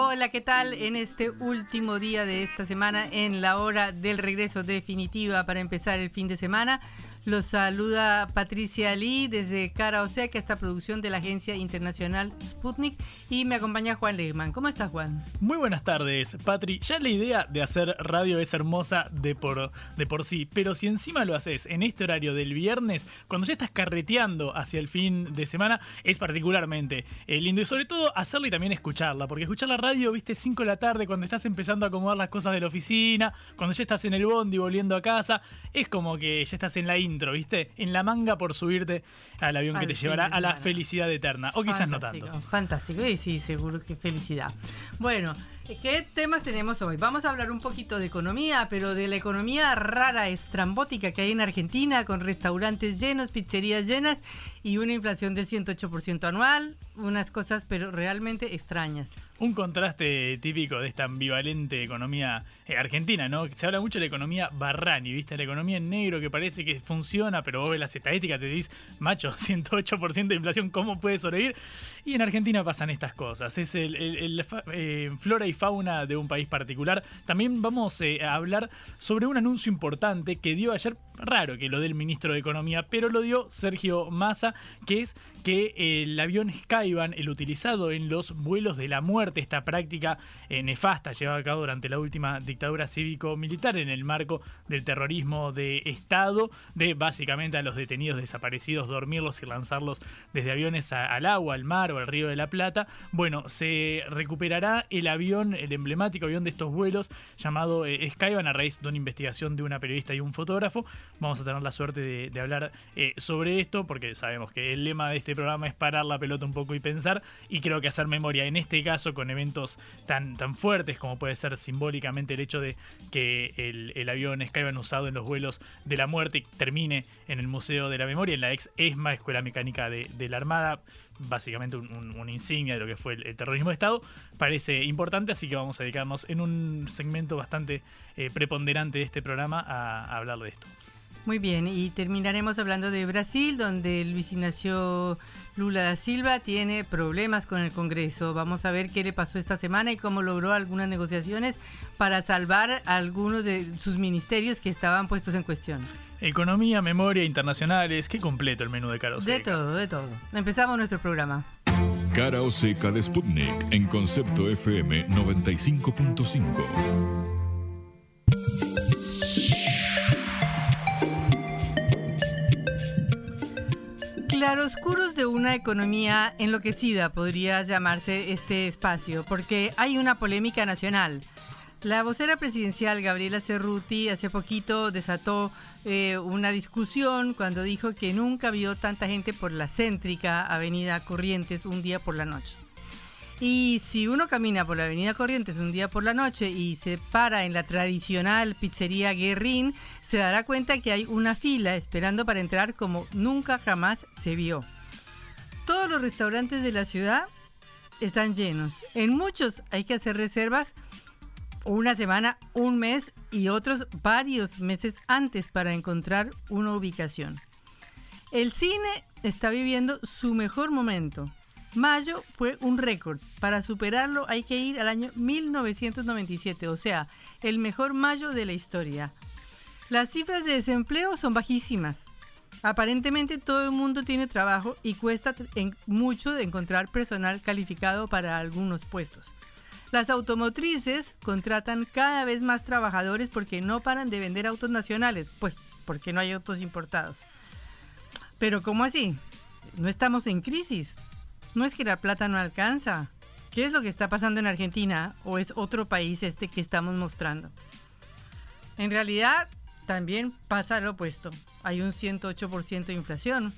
Hola, ¿qué tal? En este último día de esta semana, en la hora del regreso definitiva para empezar el fin de semana, los saluda Patricia Lee desde Cara Oseca, esta producción de la agencia internacional Sputnik. Y me acompaña Juan Lehmann. ¿Cómo estás, Juan? Muy buenas tardes, Patri. Ya la idea de hacer radio es hermosa de por, de por sí, pero si encima lo haces en este horario del viernes, cuando ya estás carreteando hacia el fin de semana, es particularmente eh, lindo. Y sobre todo hacerla y también escucharla, porque escuchar la radio, viste, 5 de la tarde, cuando estás empezando a acomodar las cosas de la oficina, cuando ya estás en el bondi volviendo a casa, es como que ya estás en la intro, ¿viste? En la manga por subirte al avión Al que te llevará a la felicidad eterna. O quizás no tanto. Fantástico, y sí, seguro que felicidad. Bueno, ¿qué temas tenemos hoy? Vamos a hablar un poquito de economía, pero de la economía rara, estrambótica que hay en Argentina, con restaurantes llenos, pizzerías llenas y una inflación del 108% anual, unas cosas pero realmente extrañas. Un contraste típico de esta ambivalente economía eh, argentina, ¿no? Se habla mucho de la economía Barrani, ¿viste? La economía en negro que parece que funciona, pero vos ves las estadísticas y decís, macho, 108% de inflación, ¿cómo puede sobrevivir? Y en Argentina pasan estas cosas. Es el, eh, flora y fauna de un país particular. También vamos eh, a hablar sobre un anuncio importante que dio ayer, raro que lo dé el ministro de Economía, pero lo dio Sergio Massa, que es que el avión Skyban, el utilizado en los vuelos de la muerte, esta práctica eh, nefasta llevada a cabo durante la última dictadura cívico-militar en el marco del terrorismo de Estado, de básicamente a los detenidos desaparecidos dormirlos y lanzarlos desde aviones al agua, al mar o al río de la Plata. Bueno, se recuperará el avión, el emblemático avión de estos vuelos llamado eh, Skyban a raíz de una investigación de una periodista y un fotógrafo. Vamos a tener la suerte de, de hablar eh, sobre esto porque sabemos que el lema de este programa es parar la pelota un poco y pensar y creo que hacer memoria en este caso con eventos tan, tan fuertes como puede ser simbólicamente el hecho de que el, el avión Skyban usado en los vuelos de la muerte termine en el Museo de la Memoria, en la ex ESMA, Escuela Mecánica de, de la Armada, básicamente un- un- una insignia de lo que fue el, terrorismo de Estado, parece importante, así que vamos a dedicarnos en un segmento bastante eh, preponderante de este programa a hablar de esto. Muy bien, y terminaremos hablando de Brasil, donde Luis Ignacio Lula da Silva tiene problemas con el Congreso. Vamos a ver qué le pasó esta semana y cómo logró algunas negociaciones para salvar algunos de sus ministerios que estaban puestos en cuestión. Economía, memoria, internacionales, qué completo el menú de Caro De Seca. todo, de todo. Empezamos nuestro programa. Cara seca de Sputnik en Concepto FM 95.5. Claroscuros de una economía enloquecida podría llamarse este espacio, porque hay una polémica nacional. La vocera presidencial Gabriela Cerruti hace poquito desató eh, una discusión cuando dijo que nunca vio tanta gente por la céntrica Avenida Corrientes un día por la noche. Y si uno camina por la Avenida Corrientes un día por la noche y se para en la tradicional pizzería Guerrín, se dará cuenta que hay una fila esperando para entrar como nunca jamás se vio. Todos los restaurantes de la ciudad están llenos. En muchos hay que hacer reservas una semana, un mes y otros varios meses antes para encontrar una ubicación. El cine está viviendo su mejor momento. Mayo fue un récord. Para superarlo hay que ir al año 1997, o sea, el mejor mayo de la historia. Las cifras de desempleo son bajísimas. Aparentemente todo el mundo tiene trabajo y cuesta mucho encontrar personal calificado para algunos puestos. Las automotrices contratan cada vez más trabajadores porque no paran de vender autos nacionales, pues porque no hay autos importados. Pero ¿cómo así? ¿No estamos en crisis? ¿No es que la plata no alcanza? ¿Qué es lo que está pasando en Argentina o es otro país este que estamos mostrando? En realidad también pasa lo opuesto. Hay un 108% de inflación.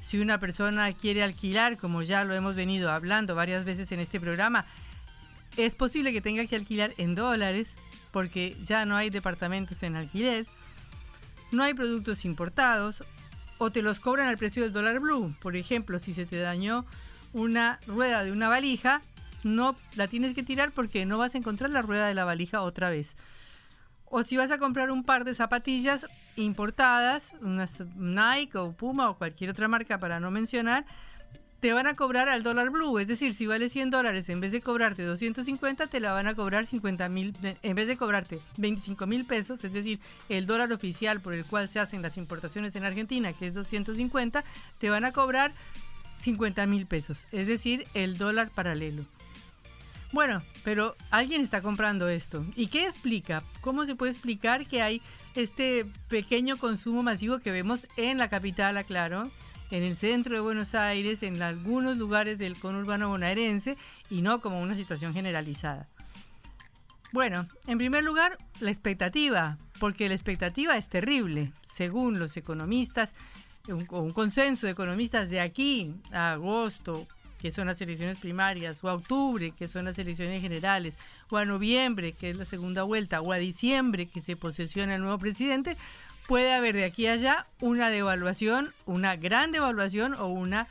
Si una persona quiere alquilar, como ya lo hemos venido hablando varias veces en este programa, es posible que tenga que alquilar en dólares porque ya no hay departamentos en alquiler, no hay productos importados o te los cobran al precio del dólar blue. Por ejemplo, si se te dañó una rueda de una valija, no la tienes que tirar porque no vas a encontrar la rueda de la valija otra vez. O si vas a comprar un par de zapatillas importadas, unas Nike o Puma o cualquier otra marca para no mencionar, te van a cobrar al dólar blue. Es decir, si vale 100 dólares, en vez de cobrarte 250, te la van a cobrar 50 mil, en vez de cobrarte 25 mil pesos, es decir, el dólar oficial por el cual se hacen las importaciones en Argentina, que es 250, te van a cobrar 50 mil pesos, es decir, el dólar paralelo. Bueno, pero alguien está comprando esto. ¿Y qué explica? ¿Cómo se puede explicar que hay este pequeño consumo masivo que vemos en la capital, aclaro, en el centro de Buenos Aires, en algunos lugares del conurbano bonaerense y no como una situación generalizada? Bueno, en primer lugar, la expectativa, porque la expectativa es terrible. Según los economistas, un, un consenso de economistas de aquí a agosto, que son las elecciones primarias, o a octubre, que son las elecciones generales, o a noviembre, que es la segunda vuelta, o a diciembre, que se posesiona el nuevo presidente, puede haber de aquí a allá una devaluación, una gran devaluación o una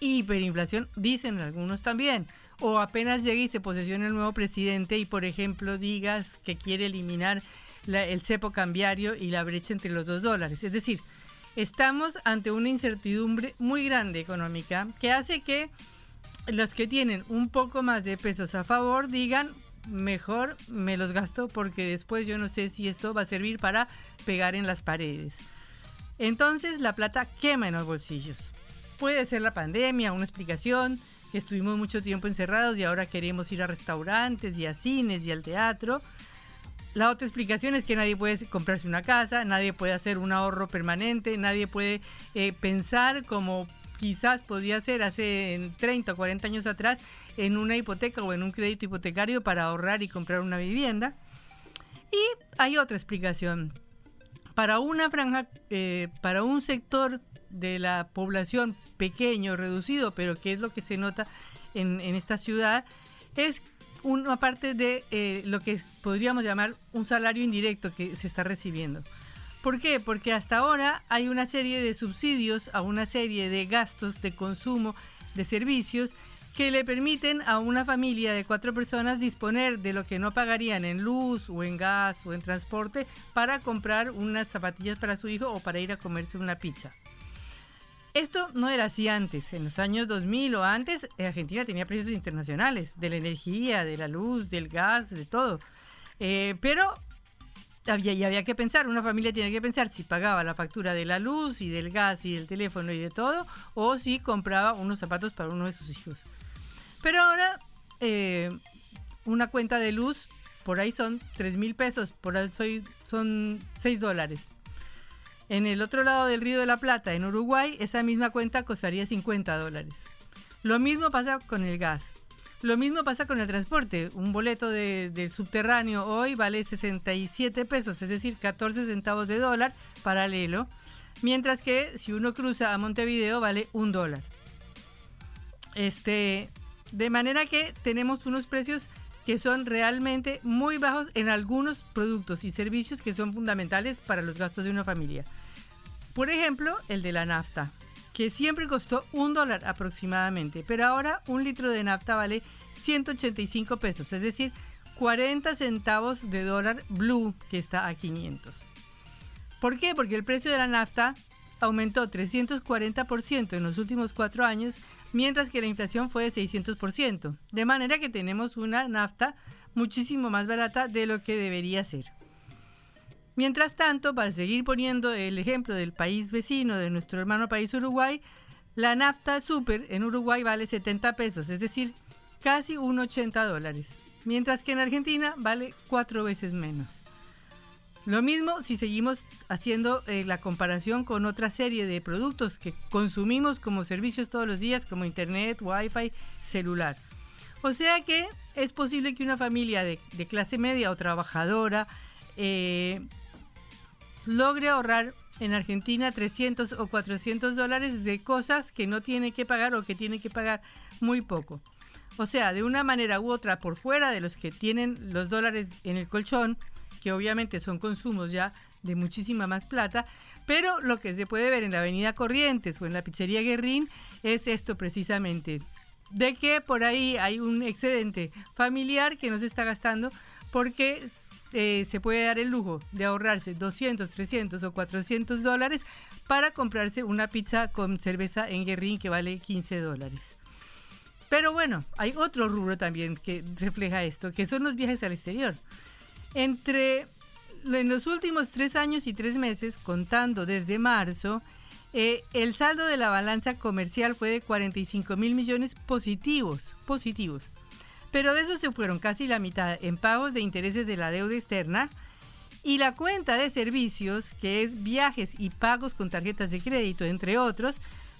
hiperinflación, dicen algunos también. O apenas llegue y se posesione el nuevo presidente y, por ejemplo, digas que quiere eliminar el cepo cambiario y la brecha entre los dos dólares. Es decir, estamos ante una incertidumbre muy grande económica que hace que los que tienen un poco más de pesos a favor digan, mejor me los gasto porque después yo no sé si esto va a servir para pegar en las paredes. Entonces la plata quema en los bolsillos. Puede ser la pandemia, una explicación, que estuvimos mucho tiempo encerrados y ahora queremos ir a restaurantes y a cines y al teatro. La otra explicación es que nadie puede comprarse una casa, nadie puede hacer un ahorro permanente, nadie puede eh, pensar como quizás podía ser hace 30 o 40 años atrás en una hipoteca o en un crédito hipotecario para ahorrar y comprar una vivienda. Y hay otra explicación. Para una franja, eh, para un sector de la población pequeño, reducido, pero que es lo que se nota en, esta ciudad, es una parte de eh, lo que podríamos llamar un salario indirecto que se está recibiendo. ¿Por qué? Porque hasta ahora hay una serie de subsidios a una serie de gastos de consumo de servicios que le permiten a una familia de cuatro personas disponer de lo que no pagarían en luz o en gas o en transporte para comprar unas zapatillas para su hijo o para ir a comerse una pizza. Esto no era así antes. En los años 2000 o antes, Argentina tenía precios internacionales de la energía, de la luz, del gas, de todo. Eh, pero había, había que pensar, una familia tiene que pensar si pagaba la factura de la luz y del gas y del teléfono y de todo, o si compraba unos zapatos para uno de sus hijos. Pero ahora, eh, una cuenta de luz, por ahí son 3 mil pesos, por ahí soy, son 6 dólares. En el otro lado del Río de la Plata, en Uruguay, esa misma cuenta costaría 50 dólares. Lo mismo pasa con el gas. Lo mismo pasa con el transporte. Un boleto de, subterráneo hoy vale 67 pesos, es decir, 14 centavos de dólar paralelo. Mientras que si uno cruza a Montevideo vale un dólar. Este, de manera que tenemos unos precios que son realmente muy bajos en algunos productos y servicios que son fundamentales para los gastos de una familia. Por ejemplo, el de la nafta que siempre costó un dólar aproximadamente, pero ahora un litro de nafta vale 185 pesos, es decir, 40 centavos de dólar blue que está a 500. ¿Por qué? Porque el precio de la nafta aumentó 340% en los últimos cuatro años, mientras que la inflación fue de 600%, de manera que tenemos una nafta muchísimo más barata de lo que debería ser. Mientras tanto, para seguir poniendo el ejemplo del país vecino de nuestro hermano país Uruguay, la nafta super en Uruguay vale 70 pesos, es decir, casi un 80 dólares, mientras que en Argentina vale cuatro veces menos. Lo mismo si seguimos haciendo eh, la comparación con otra serie de productos que consumimos como servicios todos los días, como internet, wifi, celular. O sea que es posible que una familia de, de clase media o trabajadora eh, logre ahorrar en Argentina 300 o 400 dólares de cosas que no tiene que pagar o que tiene que pagar muy poco. O sea, de una manera u otra, por fuera de los que tienen los dólares en el colchón, que obviamente son consumos ya de muchísima más plata, pero lo que se puede ver en la Avenida Corrientes o en la Pizzería Guerrín es esto precisamente, de que por ahí hay un excedente familiar que no se está gastando porque eh, se puede dar el lujo de ahorrarse 200, 300 o 400 dólares para comprarse una pizza con cerveza en Guerrín que vale 15 dólares. Pero bueno, hay otro rubro también que refleja esto, que son los viajes al exterior. Entre en los últimos tres años y tres meses, contando desde marzo, eh, el saldo de la balanza comercial fue de 45 mil millones positivos, positivos. Pero de eso se fueron casi la mitad en pagos de intereses de la deuda externa y la cuenta de servicios, que es viajes y pagos con tarjetas de crédito, entre otros,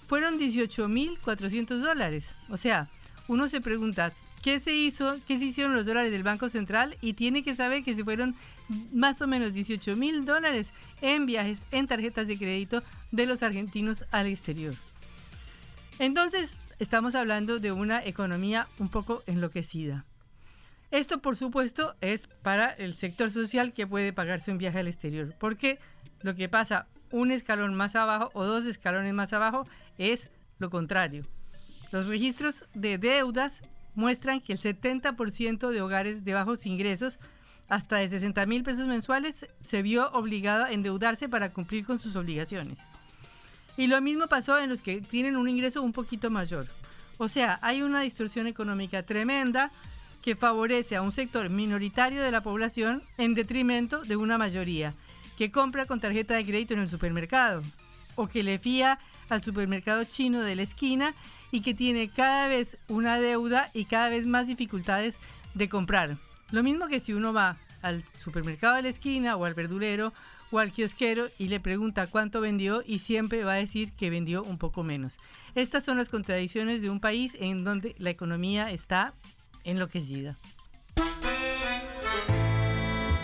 fueron 18 mil 400 dólares. O sea, uno se pregunta, ¿Qué se hizo? ¿Qué se hicieron los dólares del Banco Central? Y tiene que saber que se fueron más o menos 18 mil dólares en viajes, en tarjetas de crédito de los argentinos al exterior. Entonces, estamos hablando de una economía un poco enloquecida. Esto, por supuesto, es para el sector social que puede pagarse un viaje al exterior, porque lo que pasa un escalón más abajo o dos escalones más abajo es lo contrario. Los registros de deudas muestran que el 70% de hogares de bajos ingresos, hasta de 60 mil pesos mensuales, se vio obligado a endeudarse para cumplir con sus obligaciones. Y lo mismo pasó en los que tienen un ingreso un poquito mayor. O sea, hay una distorsión económica tremenda que favorece a un sector minoritario de la población en detrimento de una mayoría que compra con tarjeta de crédito en el supermercado o que le fía al supermercado chino de la esquina y que tiene cada vez una deuda y cada vez más dificultades de comprar. Lo mismo que si uno va al supermercado de la esquina o al verdulero o al y le pregunta cuánto vendió y siempre va a decir que vendió un poco menos. Estas son las contradicciones de un país en donde la economía está enloquecida.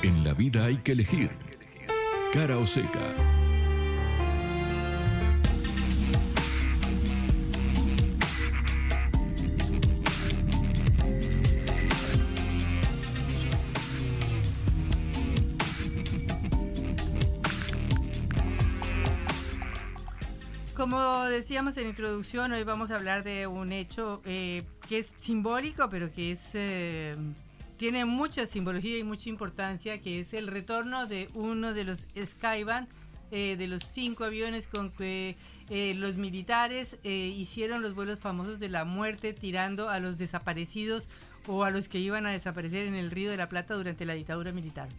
En la vida hay que elegir. Cara o seca. Como decíamos en introducción, hoy vamos a hablar de un hecho eh, que es simbólico, pero que es eh, tiene mucha simbología y mucha importancia, que es el retorno de uno de los Skyban, eh, de los cinco aviones con que los militares hicieron los vuelos famosos de la muerte, tirando a los desaparecidos o a los que iban a desaparecer en el Río de la Plata durante la dictadura militar.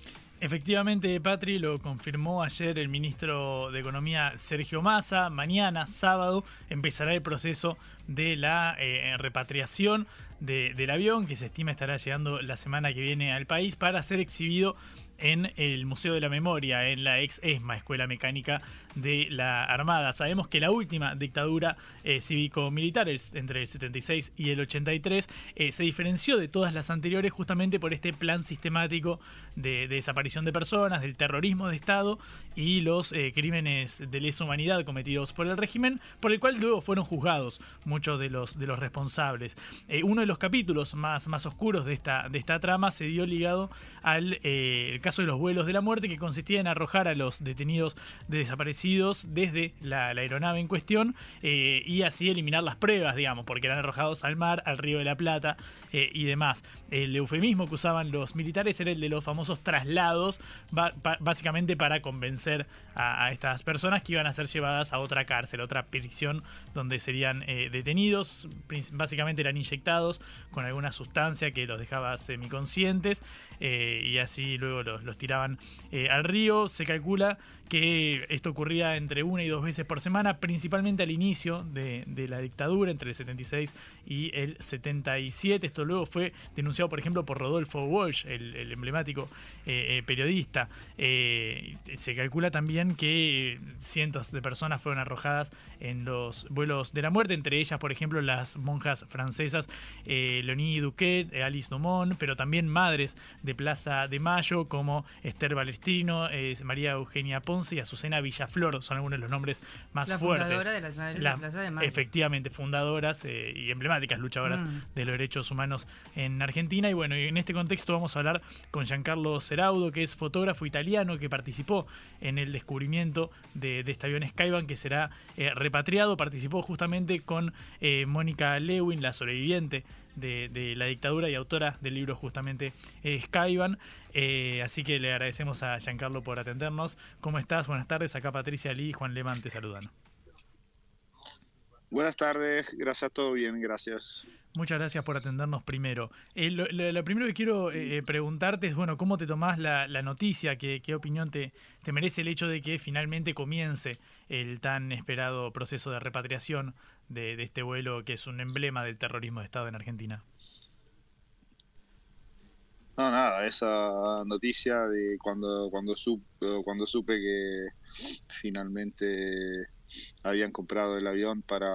Efectivamente, Patri lo confirmó ayer el ministro de Economía Sergio Massa. Mañana, sábado, empezará el proceso de la eh, repatriación del avión que se estima estará llegando la semana que viene al país para ser exhibido en el Museo de la Memoria, en la ex ESMA, Escuela Mecánica de la Armada. Sabemos que la última dictadura eh, cívico-militar, entre el 76 y el 83, eh, se diferenció de todas las anteriores justamente por este plan sistemático de, desaparición de personas, del terrorismo de Estado y los eh, crímenes de lesa humanidad cometidos por el régimen, por el cual luego fueron juzgados muchos de los, de los responsables. uno de los capítulos más, más oscuros de esta, de esta trama se dio ligado al caso caso de los vuelos de la muerte, que consistía en arrojar a los detenidos de desaparecidos desde la, aeronave en cuestión eh, y así eliminar las pruebas, digamos, porque eran arrojados al mar, al río de la Plata eh, y demás. El eufemismo que usaban los militares era el de los famosos traslados, básicamente para convencer a, estas personas que iban a ser llevadas a otra cárcel, a otra prisión donde serían eh, detenidos. Básicamente eran inyectados con alguna sustancia que los dejaba semiconscientes y así luego los los, tiraban eh, al río. Se calcula que esto ocurría entre una y dos veces por semana, principalmente al inicio de, la dictadura, entre el 76 y el 77. Esto luego fue denunciado, por ejemplo, por Rodolfo Walsh, el, emblemático eh, eh, periodista. Se calcula también que cientos de personas fueron arrojadas en los vuelos de la muerte, entre ellas, por ejemplo, las monjas francesas Leonie Duquet, Alice Dumont, pero también madres de Plaza de Mayo, como Esther Balestrino, María Eugenia Ponce y Azucena Villaflor son algunos de los nombres más la fuertes. Fundadora de las Madres de Plaza de Mayo. Efectivamente, fundadoras eh, y emblemáticas luchadoras mm. de los derechos humanos en Argentina. Y bueno, en este contexto vamos a hablar con Giancarlo Ceraudo, que es fotógrafo italiano que participó en el descubrimiento de, este avión Skyban que será eh, repatriado. Participó justamente con eh, Mónica Lewin, la sobreviviente de, la dictadura y autora del libro justamente eh, Skyban. Eh, así que le agradecemos a Giancarlo por atendernos. ¿Cómo estás? Buenas tardes. Acá Patricia Lee y Juan Leman te saludan. Buenas tardes, gracias, todo bien, gracias. Muchas gracias por atendernos primero. Eh, lo, primero que quiero eh, preguntarte es, bueno, ¿cómo te tomás la, noticia? ¿Qué, opinión te, te, merece el hecho de que finalmente comience el tan esperado proceso de repatriación de, este vuelo que es un emblema del terrorismo de Estado en Argentina? No, nada, esa noticia de cuando, cuando, supe, cuando supe que finalmente habían comprado el avión para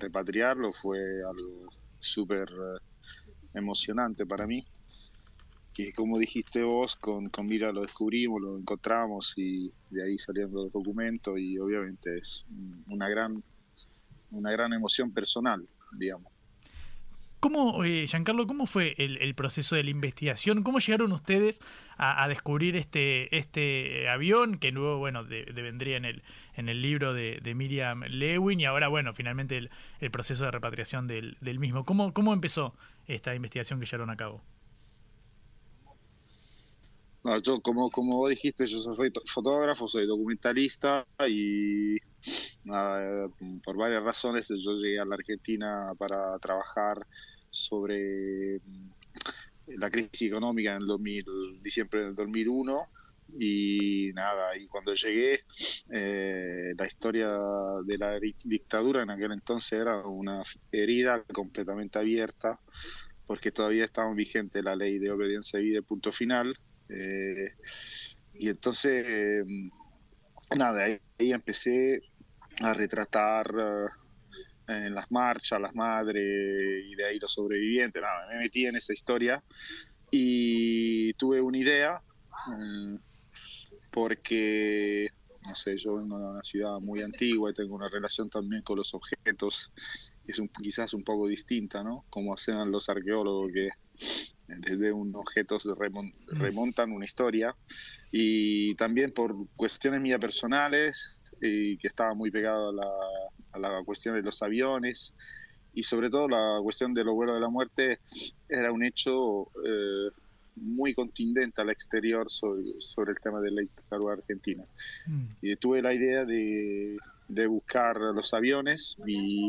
repatriarlo fue algo súper emocionante para mí. Que como dijiste vos, con, con Mira lo descubrimos, lo encontramos y de ahí salieron los documentos y obviamente es una gran, una gran emoción personal, digamos. ¿Cómo, eh, Giancarlo, cómo fue el, proceso de la investigación? ¿Cómo llegaron ustedes a, descubrir este, este avión que luego, bueno, de, vendría en el, en el libro de, Miriam Lewin y ahora, bueno, finalmente el, proceso de repatriación del, mismo? ¿Cómo, ¿Cómo empezó esta investigación que llevaron a cabo? yo, como, como vos dijiste, yo soy fotógrafo, soy documentalista y por varias razones yo llegué a la Argentina para trabajar sobre mm, la crisis económica en el 2000, diciembre del 2001 y nada, y cuando llegué eh, la historia de la dictadura en aquel entonces era una herida completamente abierta porque todavía estaba vigente la ley de obediencia y de punto final eh, y entonces mm, nada, ahí, empecé a retratar eh, en las marchas, las madres y de ahí los sobrevivientes. Nada, me metí en esa historia y tuve una idea mm, porque, no sé, yo vengo de una ciudad muy antigua y tengo una relación también con los objetos es un, quizás un poco distinta, ¿no? Como hacen los arqueólogos que desde un objeto mm. remontan una historia y también por cuestiones mías personales y que estaba muy pegado a la, a la cuestión de los aviones y sobre todo la cuestión de los vuelos de la muerte era un hecho eh, muy contundente al exterior sobre, sobre, el tema de la dictadura argentina. Mm. Y tuve la idea de, de, buscar los aviones y,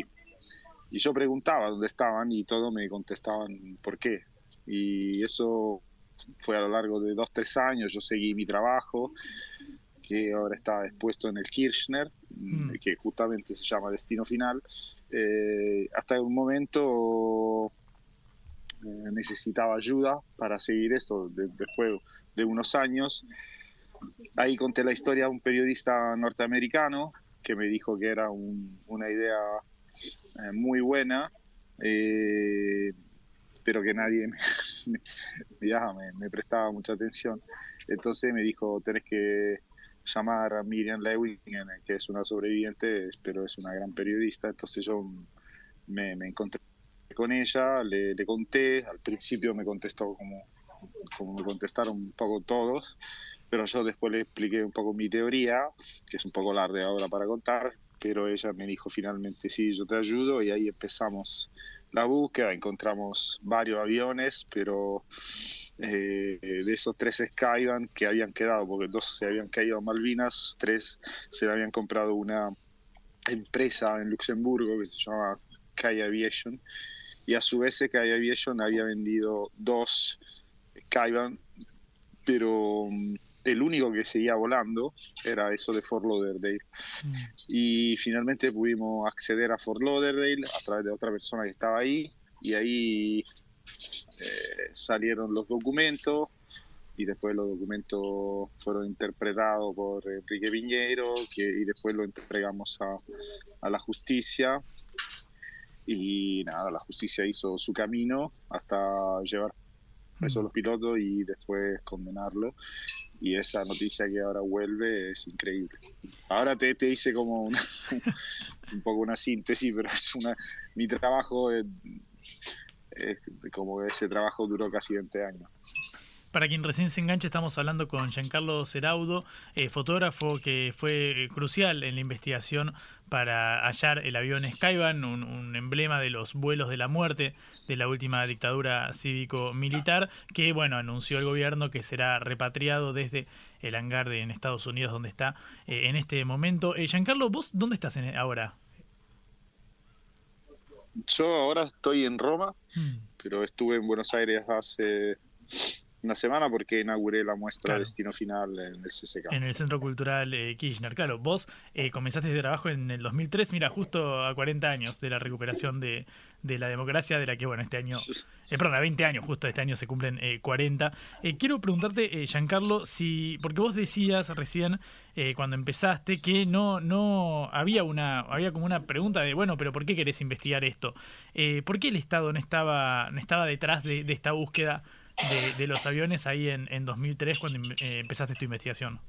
y yo preguntaba dónde estaban y todos me contestaban por qué. Y eso fue a lo largo de dos, tres años, yo seguí mi trabajo que ahora está expuesto en el Kirchner, mm. que justamente se llama Destino Final. Eh, hasta un momento eh, necesitaba ayuda para seguir esto después de unos años. Ahí conté la historia de un periodista norteamericano que me dijo que era una idea eh, muy buena, pero que nadie me, me, prestaba mucha atención. Entonces me dijo, tenés que llamar a Miriam Lewin, que es una sobreviviente, pero es una gran periodista. Entonces yo me, encontré con ella, le, conté, al principio me contestó como, como me contestaron un poco todos, pero yo después le expliqué un poco mi teoría, que es un poco larga ahora para contar, pero ella me dijo finalmente, sí, yo te ayudo y ahí empezamos la búsqueda, encontramos varios aviones, pero eh, de esos tres Skyvan que habían quedado, porque dos se habían caído a Malvinas, tres se habían comprado una empresa en Luxemburgo que se llama Sky Aviation, y a su vez Sky Aviation había vendido dos Skyvan pero mm, el único que seguía volando era eso de Fort Lauderdale. Mm. Y finalmente pudimos acceder a Fort Lauderdale a través de otra persona que estaba ahí y ahí eh, salieron los documentos y después los documentos fueron interpretados por Enrique Piñero y después lo entregamos a, la justicia y nada, la justicia hizo su camino hasta llevar preso a los pilotos y después condenarlo. Y esa noticia que ahora vuelve es increíble. Ahora te, te hice como un poco una síntesis, pero es una mi trabajo es, es como ese trabajo duró casi 20 años. Para quien recién se enganche, estamos hablando con Giancarlo Ceraudo, eh, fotógrafo que fue crucial en la investigación para hallar el avión Skyban, un, emblema de los vuelos de la muerte de la última dictadura cívico-militar, que bueno, anunció el gobierno que será repatriado desde el hangar de, en Estados Unidos, donde está eh, en este momento. Eh, Giancarlo, ¿vos dónde estás ahora? Yo ahora estoy en Roma, hmm. pero estuve en Buenos Aires hace una semana porque inauguré la muestra Destino Final en el CCK. En el Centro Cultural eh, Kirchner. Claro, vos eh, comenzaste este trabajo en el 2003, mira, justo a 40 años de la recuperación de, la democracia, de la que, bueno, este año, eh, perdón, a 20 años, justo este año se cumplen 40. quiero preguntarte, Giancarlo, si, porque vos decías recién, cuando empezaste, que no, no había una, había como una pregunta de, bueno, pero ¿por qué querés investigar esto? ¿Por qué el Estado no estaba, no estaba detrás de, de esta búsqueda? De, los aviones ahí en, en 2003 cuando eh, empezaste tu investigación?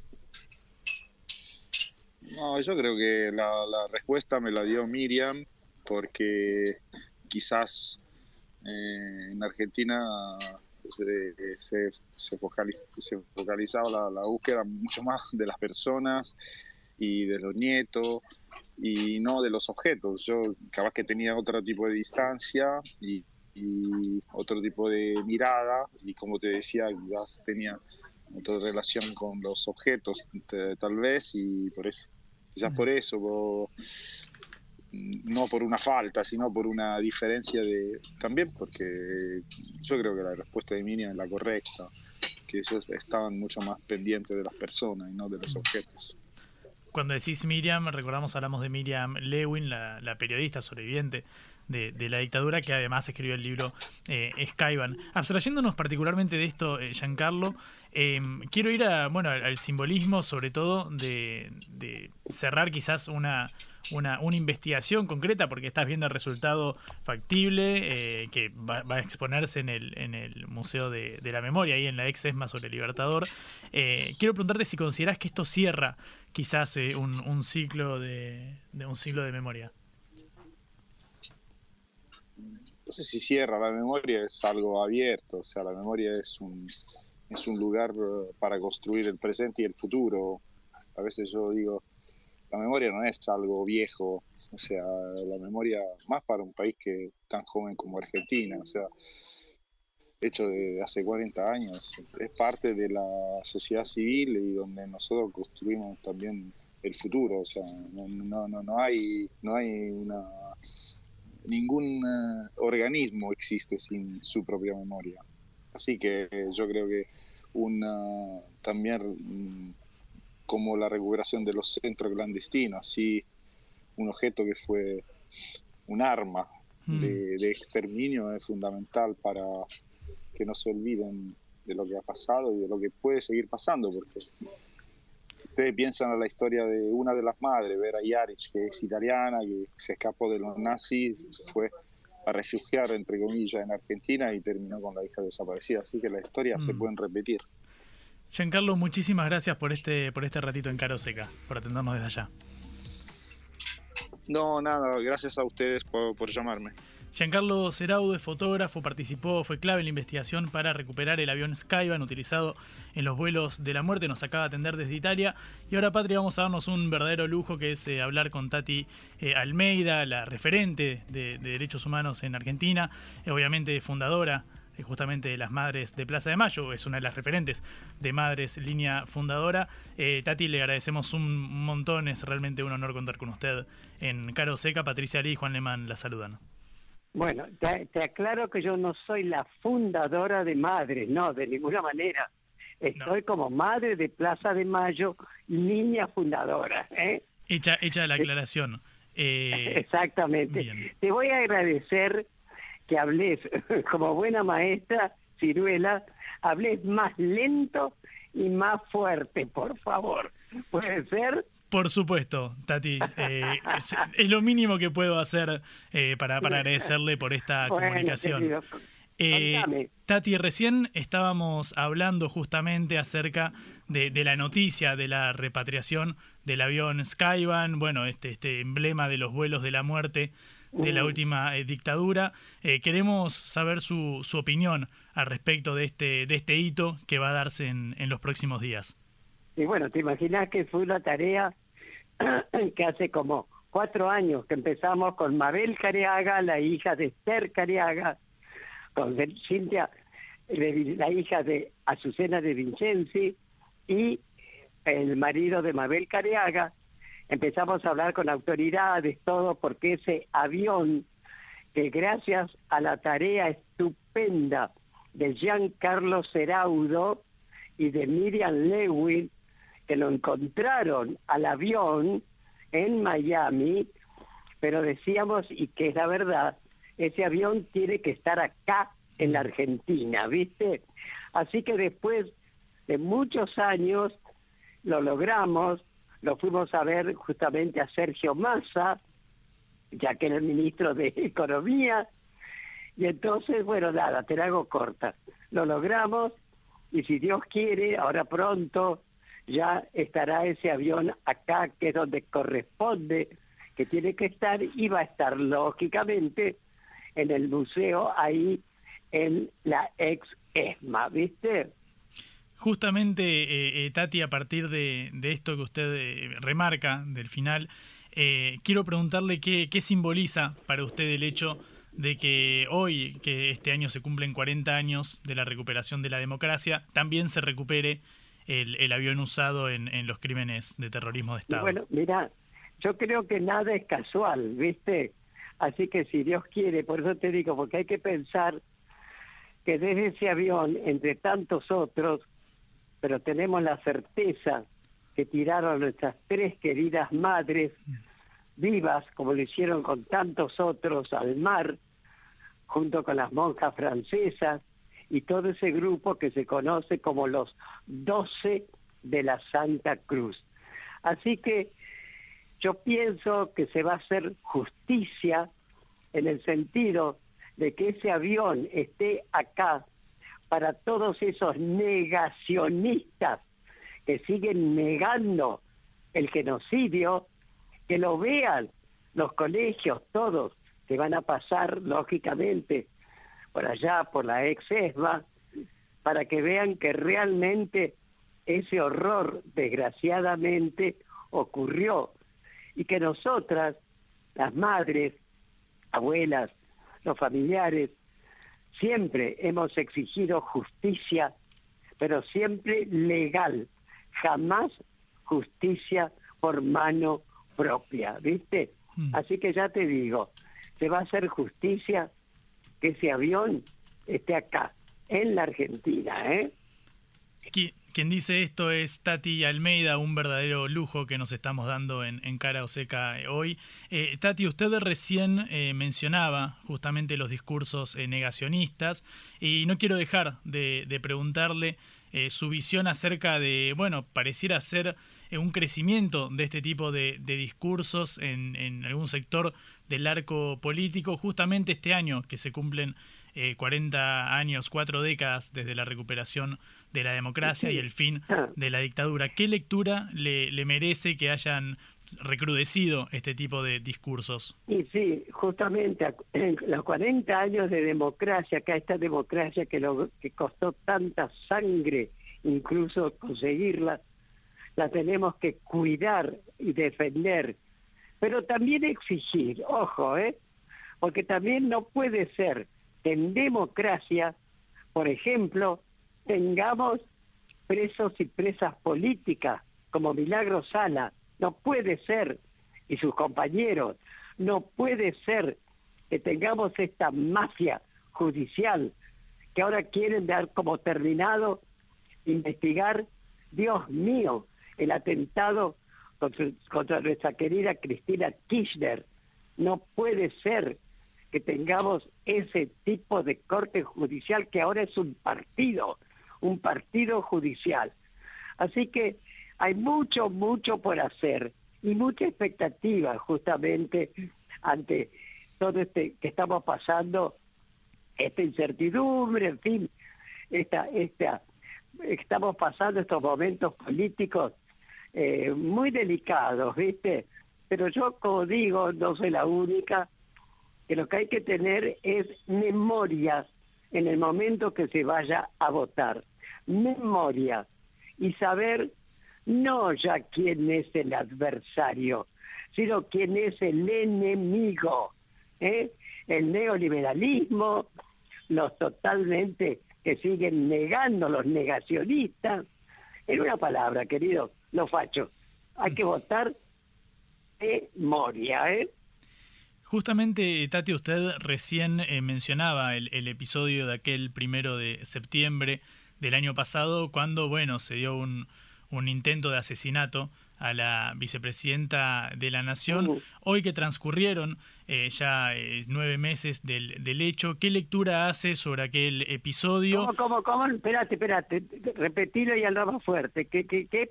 No, yo creo que la, respuesta me la dio Miriam porque quizás eh, en Argentina se, se, focalizaba la, la, búsqueda mucho más de las personas y de los nietos y no de los objetos. Yo capaz que tenía otro tipo de distancia y y otro tipo de mirada y como te decía quizás tenía otra relación con los objetos tal vez y por eso quizás por eso no por una falta sino por una diferencia de también porque yo creo que la respuesta de Miriam es la correcta que ellos estaban mucho más pendientes de las personas y no de los objetos. Cuando decís Miriam, recordamos, hablamos de Miriam Lewin, la, la periodista sobreviviente de, la dictadura, que además escribió el libro eh, Skyban. Abstrayéndonos particularmente de esto, eh, Giancarlo, em, quiero ir a, bueno, al, simbolismo, sobre todo, de, cerrar quizás una, una, una, investigación concreta, porque estás viendo el resultado factible eh, que va, a exponerse en el, en el Museo de, la Memoria, ahí en la ex ESMA sobre el Libertador. quiero preguntarte si consideras que esto cierra quizás un, un, ciclo de, un ciclo de memoria no sé si cierra, la memoria es algo abierto, o sea, la memoria es un, es un lugar eh, para construir el presente y el futuro. A veces yo digo, la memoria no es algo viejo, o sea, la memoria más para un país que tan joven como Argentina, o sea, hecho hace 40 años, es parte de la sociedad civil y donde nosotros construimos también el futuro, o sea, no, no hay, no hay una ningún eh, organismo existe sin su propia memoria. Así que yo creo que una, también mm, como la recuperación de los centros clandestinos, así un objeto que fue un arma mm. de, de, exterminio es fundamental para que no se olviden de lo que ha pasado y de lo que puede seguir pasando, porque si ustedes piensan en la historia de una de las madres, Vera Yarich, que es italiana, que se escapó de los nazis, se fue a refugiar, entre comillas, en Argentina y terminó con la hija desaparecida. Así que las historias se mm. pueden repetir. Giancarlo, muchísimas gracias por este, por este ratito en Caro Seca, por atendernos desde allá. No, nada, gracias a ustedes por, por llamarme. Giancarlo Ceraudo es fotógrafo, participó, fue clave en la investigación para recuperar el avión Skyban utilizado en los vuelos de la muerte. Nos acaba de atender desde Italia. Y ahora, Patria, vamos a darnos un verdadero lujo que es eh, hablar con Tati eh, Almeida, la referente de, derechos humanos en Argentina, eh, obviamente fundadora justamente de las Madres de Plaza de Mayo, es una de las referentes de Madres Línea Fundadora. Tati, le agradecemos un montón, es realmente un honor contar con usted en Caro Seca. Patricia Lee y Juan Lemán la saludan. Bueno, te, aclaro que yo no soy la fundadora de Madres, no, de ninguna manera. Estoy como madre de Plaza de Mayo, niña fundadora. ¿eh? Hecha, hecha la aclaración. Eh, Exactamente. Te voy a agradecer que hables como buena maestra, Ciruela, hables más lento y más fuerte, por favor. ¿Puede ser? Por supuesto, Tati. Eh, es, lo mínimo que puedo hacer eh, para, para, agradecerle por esta comunicación. Eh, Tati, recién estábamos hablando justamente acerca de, la noticia de la repatriación del avión Skyban, bueno, este, este emblema de los vuelos de la muerte de la última dictadura. queremos saber su, su, opinión al respecto de este, de este hito que va a darse en, en los próximos días. Y bueno, te imaginas que fue una tarea que hace como cuatro años que empezamos con Mabel Cariaga, la hija de Esther Cariaga, con Cintia, la hija de Azucena de Vincenzi y el marido de Mabel Cariaga. Empezamos a hablar con autoridades, todo, porque ese avión, que gracias a la tarea estupenda de Giancarlo Seraudo y de Miriam Lewin, que lo encontraron al avión en Miami, pero decíamos, y que es la verdad, ese avión tiene que estar acá en la Argentina, ¿viste? Así que después de muchos años lo logramos, lo fuimos a ver justamente a Sergio Massa, ya que era el ministro de Economía, y entonces, bueno, nada, te la hago corta. Lo logramos y si Dios quiere, ahora pronto ya estará ese avión acá, que es donde corresponde, que tiene que estar, y va a estar lógicamente en el museo ahí en la ex ESMA, ¿viste? Justamente, eh, eh, Tati, a partir de, esto que usted eh, remarca del final, quiero preguntarle qué, qué simboliza para usted el hecho de que hoy, que este año se cumplen 40 años de la recuperación de la democracia, también se recupere el, avión usado en, en, los crímenes de terrorismo de Estado. Bueno, mira, yo creo que nada es casual, ¿viste? Así que si Dios quiere, por eso te digo, porque hay que pensar que desde ese avión, entre tantos otros, pero tenemos la certeza que tiraron nuestras tres queridas madres vivas, como lo hicieron con tantos otros, al mar, junto con las monjas francesas, y todo ese grupo que se conoce como los doce de la Santa Cruz. Así que yo pienso que se va a hacer justicia en el sentido de que ese avión esté acá para todos esos negacionistas que siguen negando el genocidio, que lo vean los colegios, todos, que van a pasar lógicamente por allá, por la ex ESMA, para que vean que realmente ese horror, desgraciadamente, ocurrió y que nosotras, las madres, abuelas, los familiares, siempre hemos exigido justicia, pero siempre legal, jamás justicia por mano propia, ¿viste? Mm. Así que ya te digo, se va a hacer justicia que ese avión esté acá, en la Argentina. ¿eh? Quien dice esto es Tati Almeida, un verdadero lujo que nos estamos dando en, Cara o Seca hoy. Eh, Tati, usted recién eh, mencionaba justamente los discursos eh, negacionistas y no quiero dejar de, preguntarle su visión acerca de, bueno, pareciera ser un crecimiento de este tipo de, discursos en, en, algún sector del arco político, justamente este año que se cumplen 40 años, cuatro décadas desde la recuperación de la democracia y el fin de la dictadura. ¿Qué lectura le, merece que hayan recrudecido este tipo de discursos? Y sí, justamente en los 40 años de democracia, que esta democracia que, lo, que costó tanta sangre, incluso conseguirla, la tenemos que cuidar y defender, pero también exigir, ojo, ¿eh? porque también no puede ser en democracia, por ejemplo, tengamos presos y presas políticas como Milagro Sala. No puede ser, y sus compañeros, no puede ser que tengamos esta mafia judicial que ahora quieren dar como terminado investigar, Dios mío, el atentado contra, nuestra querida Cristina Kirchner. No puede ser que tengamos ese tipo de corte judicial que ahora es un partido, un partido judicial. Así que hay mucho, mucho por hacer y mucha expectativa justamente ante todo este que estamos pasando, esta incertidumbre, en fin, esta, esta, estamos pasando estos momentos políticos eh, muy delicados, ¿viste? Pero yo, como digo, no soy la única, que lo que hay que tener es memoria en el momento que se vaya a votar. Memoria. Y saber no ya quién es el adversario, sino quién es el enemigo. ¿eh? El neoliberalismo, los totalmente que siguen negando, los negacionistas. En una palabra, querido, lo facho. Hay que votar memoria, ¿eh? Justamente, Tati, usted recién eh, mencionaba el, el, episodio de aquel primero de septiembre del año pasado, cuando, bueno, se dio un, un intento de asesinato a la vicepresidenta de la Nación. Uh. Hoy que transcurrieron eh, ya eh, nueve meses del, del, hecho, ¿qué lectura hace sobre aquel episodio? ¿Cómo, cómo, cómo? Espérate, espérate, repetilo y hablaba fuerte. ¿Qué, qué, qué,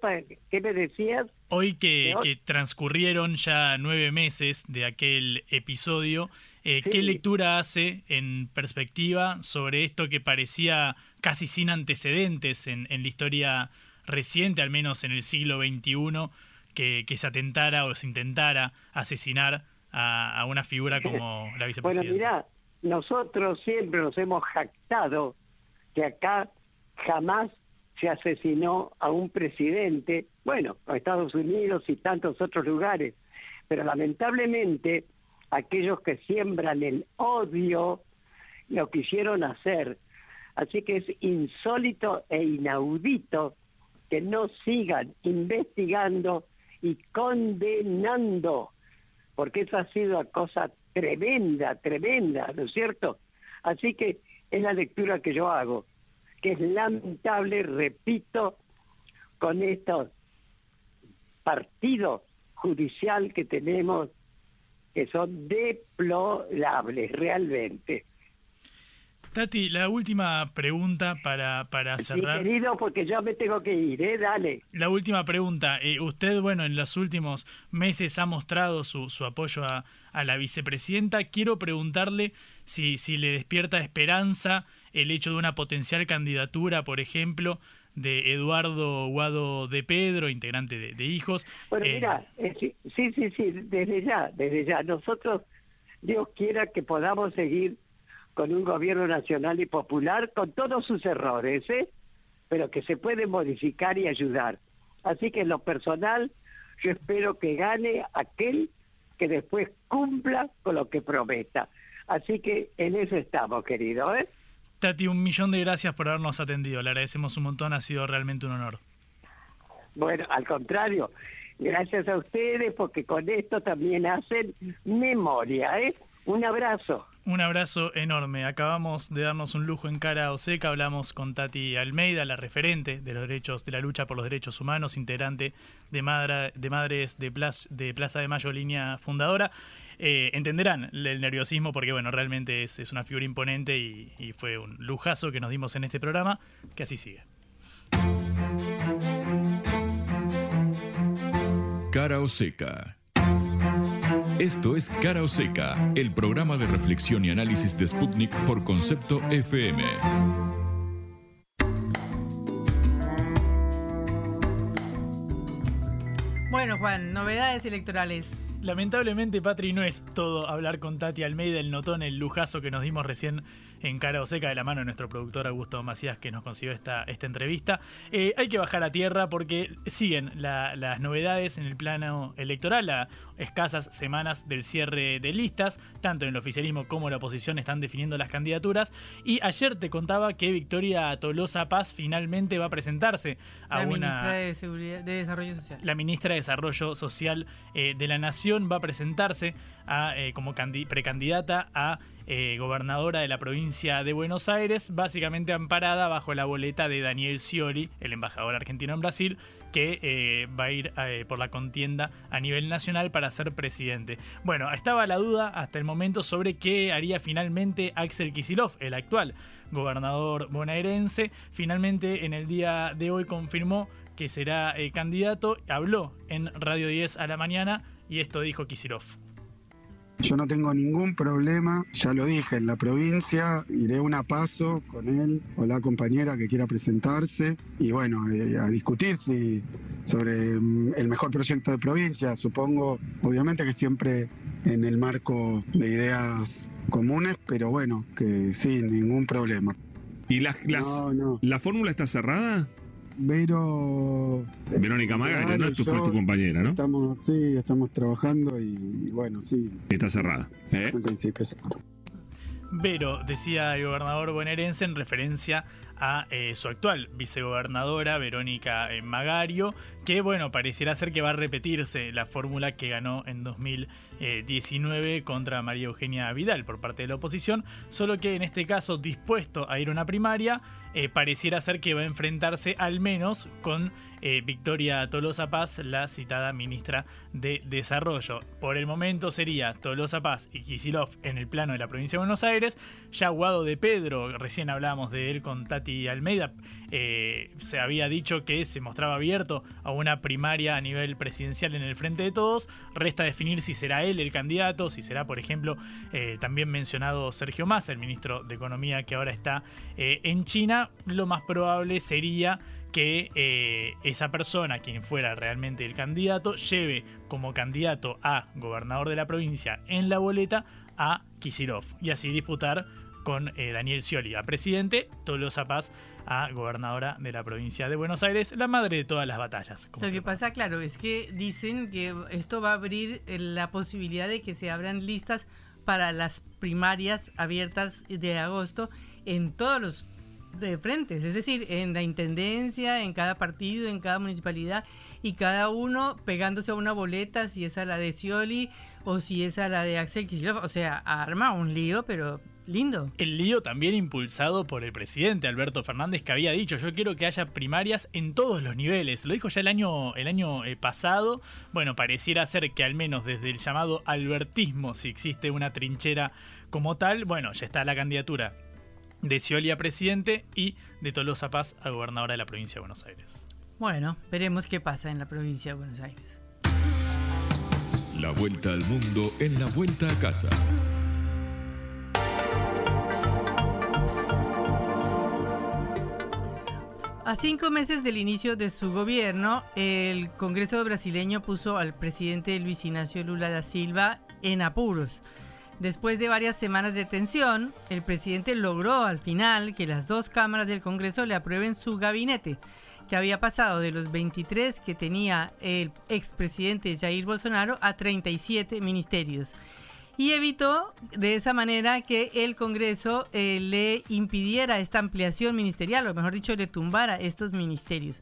qué me decías? Hoy que, que, transcurrieron ya nueve meses de aquel episodio, eh, sí. ¿qué lectura hace en perspectiva sobre esto que parecía casi sin antecedentes en, en la historia reciente, al menos en el siglo XXI, que, que se atentara o se intentara asesinar a, a una figura como la vicepresidenta? Bueno, mirá, nosotros siempre nos hemos jactado que acá jamás se asesinó a un presidente, bueno, a Estados Unidos y tantos otros lugares, pero lamentablemente aquellos que siembran el odio lo quisieron hacer. Así que es insólito e inaudito que no sigan investigando y condenando, porque eso ha sido una cosa tremenda, tremenda, ¿no es cierto? Así que es la lectura que yo hago, que es lamentable, repito, con estos partidos judicial que tenemos que son deplorables realmente. Tati, la última pregunta para, para cerrar. Sí, querido, porque yo me tengo que ir, ¿eh? Dale. La última pregunta. Eh, usted, bueno, en los últimos meses ha mostrado su, su apoyo a, a, la vicepresidenta. Quiero preguntarle si, si le despierta esperanza el hecho de una potencial candidatura, por ejemplo, de Eduardo Guado de Pedro, integrante de, de Hijos. Bueno, eh, mira, sí, sí, sí, desde ya, desde ya. Nosotros, Dios quiera que podamos seguir con un gobierno nacional y popular con todos sus errores, ¿eh? pero que se puede modificar y ayudar. Así que en lo personal, yo espero que gane aquel que después cumpla con lo que prometa. Así que en eso estamos, querido. ¿eh? Tati, un millón de gracias por habernos atendido. Le agradecemos un montón, ha sido realmente un honor. Bueno, al contrario, gracias a ustedes porque con esto también hacen memoria. ¿eh? Un abrazo. Un abrazo enorme. Acabamos de darnos un lujo en cara o seca. Hablamos con Tati Almeida, la referente de los derechos, de la lucha por los derechos humanos, integrante de, Madra, de Madres de Plaza, de Plaza de Mayo, línea fundadora. Eh, entenderán el nerviosismo porque, bueno, realmente es, es una figura imponente y, fue un lujazo que nos dimos en este programa. Que así sigue. Cara o seca. Esto es Cara o Seca, el programa de reflexión y análisis de Sputnik por concepto FM. Bueno, Juan, novedades electorales. Lamentablemente, Patri, no es todo hablar con Tati Almeida, el notón, el lujazo que nos dimos recién en Cara o Seca de la mano de nuestro productor Augusto Macías que nos consiguió esta, esta entrevista. Eh, hay que bajar a tierra porque siguen la, las novedades en el plano electoral, a escasas semanas del cierre de listas, tanto en el oficialismo como en la oposición están definiendo las candidaturas. Y ayer te contaba que Victoria Tolosa Paz finalmente va a presentarse a la una... ministra de, Seguridad, de Desarrollo Social. La ministra de Desarrollo Social eh, de la Nación va a presentarse eh, como precandidata a eh, gobernadora de la provincia de Buenos Aires, básicamente amparada bajo la boleta de Daniel Scioli, el embajador argentino en Brasil, que eh, va a ir por la contienda a nivel nacional para ser presidente. Bueno, estaba la duda hasta el momento sobre qué haría finalmente Axel Kisilov, el actual gobernador bonaerense. Finalmente en el día de hoy confirmó que será candidato, habló en Radio 10 a la mañana y esto dijo Kisilov. Yo no tengo ningún problema, ya lo dije, en la provincia iré una paso con él o la compañera que quiera presentarse y bueno, eh, a discutir si, sobre mm, el mejor proyecto de provincia, supongo, obviamente que siempre en el marco de ideas comunes, pero bueno, que sin ningún problema. ¿Y las, la fórmula está cerrada? Vero. Verónica Magari, ¿no? Tú tu compañera, ¿no? Estamos, sí, estamos trabajando y, bueno, sí. Está cerrada. ¿eh? En principio, Vero, decía el gobernador bonaerense en referencia a eh, su actual vicegobernadora, Verónica eh, Magario, que bueno, pareciera ser que va a repetirse la fórmula que ganó en 2019 contra María Eugenia Vidal por parte de la oposición, solo que en este caso dispuesto a ir a una primaria, eh, pareciera ser que va a enfrentarse al menos con Victoria Tolosa Paz, la citada ministra de Desarrollo. Por el momento sería Tolosa Paz y Kisilov en el plano de la provincia de Buenos Aires, ya Guado de Pedro, recién hablamos de él con Tati Almeida eh, se había dicho que se mostraba abierto a una primaria a nivel presidencial en el Frente de Todos. Resta definir si será él el candidato, si será, por ejemplo, eh, también mencionado Sergio Massa, el ministro de Economía que ahora está eh, en China. Lo más probable sería que esa persona, quien fuera realmente el candidato, lleve como candidato a gobernador de la provincia en la boleta a Kisilov y así disputar con eh, Daniel Scioli a presidente, Tolosa Paz a gobernadora de la provincia de Buenos Aires, la madre de todas las batallas. Lo que pasa, claro, es que dicen que esto va a abrir eh, la posibilidad de que se abran listas para las primarias abiertas de agosto en todos los de frentes, es decir, en la intendencia, en cada partido, en cada municipalidad y cada uno pegándose a una boleta, si es a la de Scioli o si es a la de Axel Kicillof, o sea, arma un lío, pero Lindo. El lío también impulsado por el presidente Alberto Fernández que había dicho, yo quiero que haya primarias en todos los niveles. Lo dijo ya el año, el año eh, pasado. Bueno, pareciera ser que al menos desde el llamado albertismo, si existe una trinchera como tal, bueno, ya está la candidatura de Scioli a presidente y de Tolosa Paz a gobernadora de la provincia de Buenos Aires. Bueno, veremos qué pasa en la provincia de Buenos Aires. La vuelta al mundo en la vuelta a casa. A cinco meses del inicio de su gobierno, el Congreso brasileño puso al presidente Luis Ignacio Lula da Silva en apuros. Después de varias semanas de tensión, el presidente logró al final que las dos cámaras del Congreso le aprueben su gabinete, que había pasado de los 23 que tenía el expresidente Jair Bolsonaro a 37 ministerios. Y evitó de esa manera que el Congreso eh, le impidiera esta ampliación ministerial, o mejor dicho, le tumbara estos ministerios.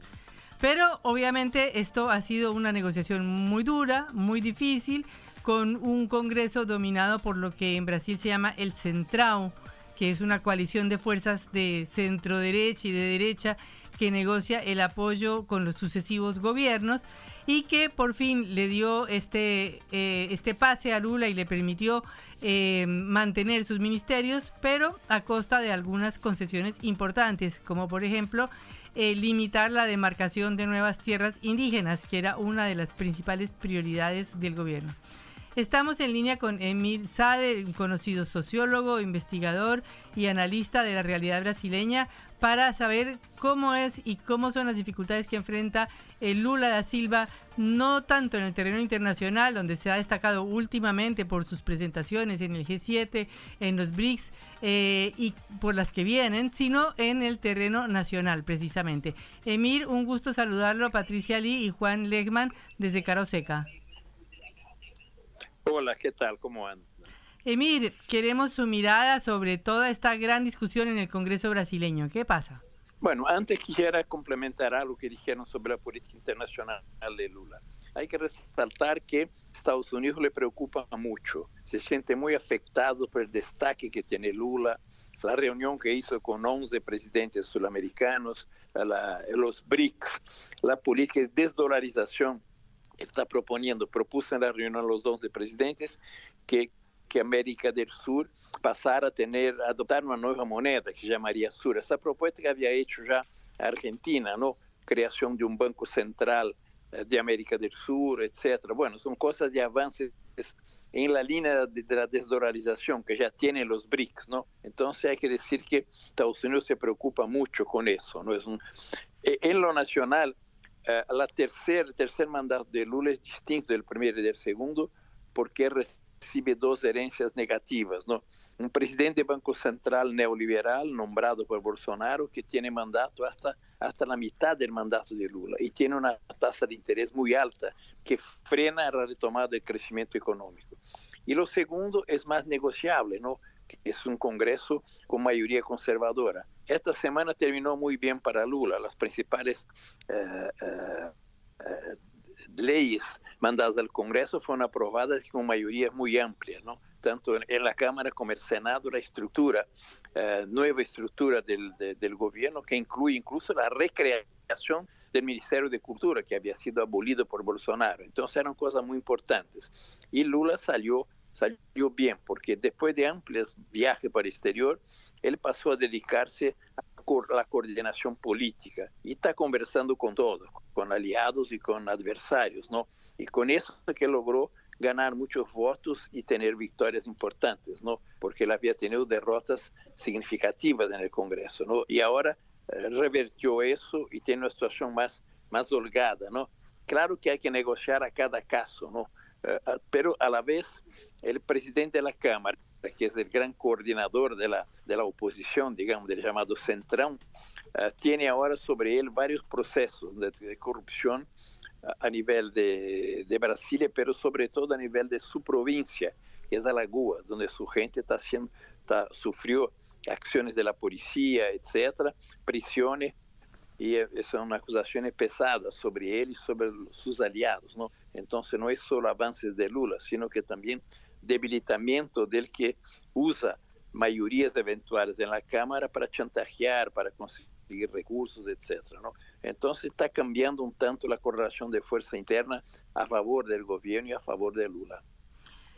Pero obviamente esto ha sido una negociación muy dura, muy difícil, con un Congreso dominado por lo que en Brasil se llama el Centrao, que es una coalición de fuerzas de centro derecha y de derecha que negocia el apoyo con los sucesivos gobiernos y que por fin le dio este, eh, este pase a Lula y le permitió eh, mantener sus ministerios, pero a costa de algunas concesiones importantes, como por ejemplo eh, limitar la demarcación de nuevas tierras indígenas, que era una de las principales prioridades del gobierno. Estamos en línea con Emil Sade, un conocido sociólogo, investigador y analista de la realidad brasileña, para saber cómo es y cómo son las dificultades que enfrenta el Lula da Silva, no tanto en el terreno internacional, donde se ha destacado últimamente por sus presentaciones en el G7, en los BRICS eh, y por las que vienen, sino en el terreno nacional, precisamente. Emir, un gusto saludarlo, Patricia Lee y Juan Legman desde Caroseca. Hola, ¿qué tal? ¿Cómo andan? Emir, queremos su mirada sobre toda esta gran discusión en el Congreso brasileño. ¿Qué pasa? Bueno, antes quisiera complementar algo que dijeron sobre la política internacional de Lula. hay que resaltar que Estados Unidos le preocupa mucho, se siente muy afectado por el destaque que tiene Lula, la reunión que hizo con 11 presidentes sudamericanos, los BRICS, la política de desdolarización que está proponiendo, propuso en la reunión los 11 presidentes que que América del Sur pasara a tener, a adoptar una nueva moneda que se llamaría Sur. Esa propuesta que había hecho ya Argentina, ¿no? Creación de un banco central eh, de América del Sur, etcétera. Bueno, son cosas de avances en la línea de, la desdolarización que ya tienen los BRICS, ¿no? Entonces hay que decir que Estados Unidos se preocupa mucho con eso, ¿no? Es un, e, en lo nacional, eh, la tercer, el tercer mandato de Lula es distinto del primero y del segundo porque recibe dos herencias negativas, ¿no? Un presidente de Banco Central neoliberal nombrado por Bolsonaro que tiene mandato hasta, hasta la mitad del mandato de Lula y tiene una tasa de interés muy alta que frena la retomada del crecimiento económico. Y lo segundo es más negociable, ¿no? Que es un Congreso con mayoría conservadora. Esta semana terminó muy bien para Lula. Las principales eh, eh, eh, leyes mandadas al Congreso fueron aprobadas con mayorías muy amplias, ¿no? tanto en, la Cámara como en el Senado, la estructura, eh, nueva estructura del, del, gobierno que incluye incluso la recreación del Ministerio de Cultura que había sido abolido por Bolsonaro. Entonces eran cosas muy importantes. Y Lula salió, salió bien, porque después de amplios viajes para el exterior, él pasó a dedicarse a la coordinación política y está conversando con todos, con aliados y con adversarios, ¿no? Y con eso que logró ganar muchos votos y tener victorias importantes, ¿no? Porque él había tenido derrotas significativas en el Congreso, ¿no? Y ahora eh, revertió eso y tiene una situación más, más holgada, ¿no? Claro que hay que negociar a cada caso, ¿no? Eh, pero a la vez el presidente de la Cámara que es el gran coordinador de la, de la oposición, digamos, del llamado Centrón, uh, tiene ahora sobre él varios procesos de, corrupción uh, a nivel de, de, Brasilia, pero sobre todo a nivel de su provincia, que es Alagoas, donde su gente está haciendo, está, sufrió acciones de la policía, etcétera, prisiones, y eh, son acusaciones pesadas sobre él y sobre sus aliados, ¿no? Entonces no es solo avances de Lula, sino que también debilitamiento del que usa mayorías eventuales en la Cámara para chantajear, para conseguir recursos, etc. ¿no? Entonces está cambiando un tanto la correlación de fuerza interna a favor del gobierno y a favor de Lula.